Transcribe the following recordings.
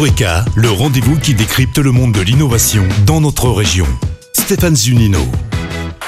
Eureka, le rendez-vous qui décrypte le monde de l'innovation dans notre région. Stéphane Zunino.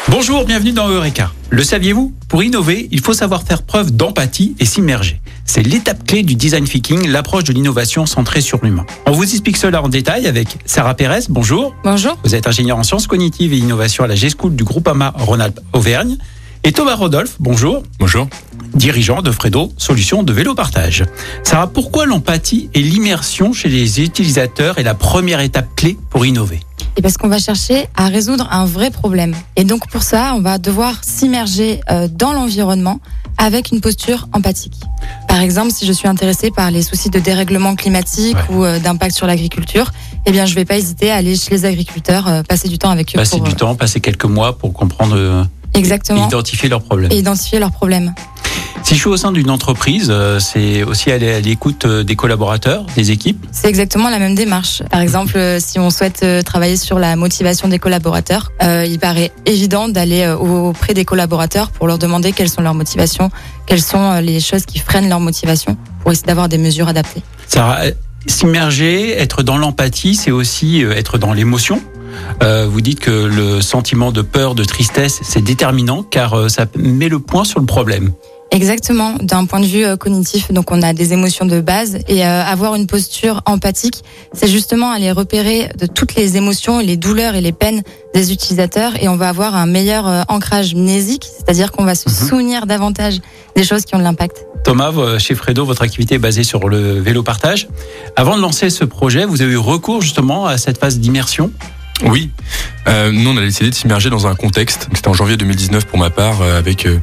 Bonjour, bienvenue dans Eureka. Le saviez-vous? Pour innover, il faut savoir faire preuve d'empathie et s'immerger. C'est l'étape clé du design thinking, l'approche de l'innovation centrée sur l'humain. On vous explique cela en détail avec Sarah Pérez. Bonjour. Bonjour. Vous êtes ingénieur en sciences cognitives et innovation à la G-School du groupe AMA Rhône-Alpes Auvergne. Et Thomas Rodolphe. Bonjour. Bonjour. Dirigeant de Fredo, solution de vélo partage. Sarah, pourquoi l'empathie et l'immersion chez les utilisateurs est la première étape clé pour innover? Et parce qu'on va chercher à résoudre un vrai problème. Et donc pour ça, on va devoir s'immerger euh, dans l'environnement avec une posture empathique. Par exemple, si je suis intéressé par les soucis de dérèglement climatique Ouais. ou euh, d'impact sur l'agriculture, eh bien, je vais pas hésiter à aller chez les agriculteurs, euh, passer du temps avec eux Passer pour du temps, passer quelques mois pour comprendre, exactement identifier leurs problèmes. et identifier leurs problèmes. Si je suis au sein d'une entreprise, euh, c'est aussi aller à l'écoute euh, des collaborateurs, des équipes. C'est exactement la même démarche. Par exemple, euh, si on souhaite travailler sur la motivation des collaborateurs, euh, il paraît évident d'aller auprès des collaborateurs pour leur demander quelles sont leurs motivations, quelles sont les choses qui freinent leur motivation, pour essayer d'avoir des mesures adaptées. S'immerger, être dans l'empathie, c'est aussi être dans l'émotion. Euh, vous dites que le sentiment de peur, de tristesse, c'est déterminant car ça met le point sur le problème. Exactement, d'un point de vue euh, cognitif, donc on a des émotions de base et euh, avoir une posture empathique, c'est justement aller repérer de toutes les émotions, les douleurs et les peines des utilisateurs et on va avoir un meilleur euh, ancrage mnésique, c'est-à-dire qu'on va se Mhm. souvenir davantage des choses qui ont de l'impact. Thomas, chez Fredo, votre activité est basée sur le vélo partage. Avant de lancer ce projet, vous avez eu recours justement à cette phase d'immersion? Oui, euh, nous on a décidé de s'immerger dans un contexte. C'était en janvier 2019 pour ma part, euh, avec euh,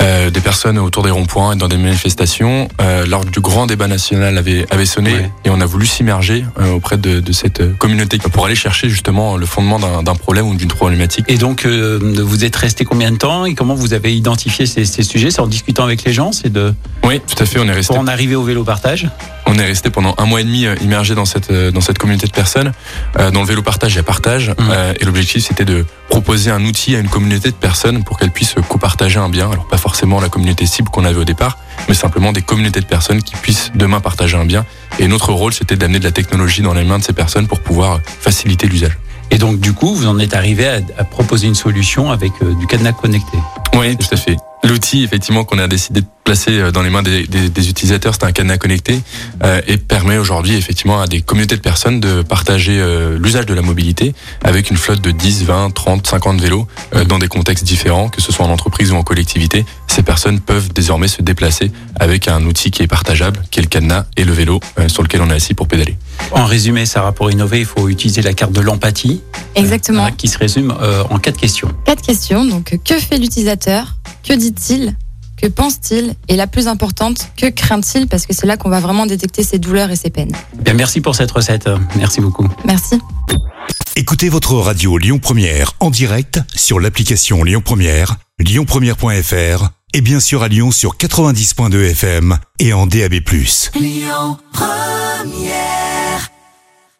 euh, des personnes autour des ronds-points et dans des manifestations. Euh, lors du grand débat national avait, avait sonné Ouais. et on a voulu s'immerger euh, auprès de, de cette euh, communauté pour aller chercher justement le fondement d'un problème ou d'une problématique. Et donc, euh, vous êtes resté combien de temps et comment vous avez identifié ces, ces sujets? C'est en discutant avec les gens, c'est de Oui, tout à fait. On est resté pour en arriver au vélo partage? On est resté pendant un mois et demi euh, immergé dans cette dans cette communauté de personnes. Euh, dans le vélo partage, il y a partage, euh, et l'objectif c'était de proposer un outil à une communauté de personnes pour qu'elles puissent copartager un bien. Alors pas forcément la communauté cible qu'on avait au départ, mais simplement des communautés de personnes qui puissent demain partager un bien. Et notre rôle c'était d'amener de la technologie dans les mains de ces personnes pour pouvoir faciliter l'usage. Et donc, du coup, vous en êtes arrivé à, à proposer une solution avec euh, du cadenas connecté. Oui, tout à fait. L'outil, effectivement, qu'on a décidé de placer euh, dans les mains des, des- des utilisateurs, c'est un cadenas connecté euh, et permet aujourd'hui, effectivement, à des communautés de personnes de partager euh, l'usage de la mobilité avec une flotte de 10, 20, 30, 50 vélos euh, dans des contextes différents, que ce soit en entreprise ou en collectivité. Ces personnes peuvent désormais se déplacer avec un outil qui est partageable, qui est le cadenas et le vélo euh, sur lequel on est assis pour pédaler. En résumé, Sarah, pour innover, il faut utiliser la carte de l'empathie, Exactement. hein, qui se résume euh, en quatre questions. Quatre questions. Donc, que fait l'utilisateur? Que dit-il? Que pense-t-il? Et la plus importante, que craint-il? Parce que c'est là qu'on va vraiment détecter ses douleurs et ses peines. Bien, merci pour cette recette. Merci beaucoup. Merci. Écoutez votre radio Lyon Première en direct sur l'application Lyon Première, lyonpremière.fr et bien sûr à Lyon sur 90.2 FM et en DAB+. Lyon Première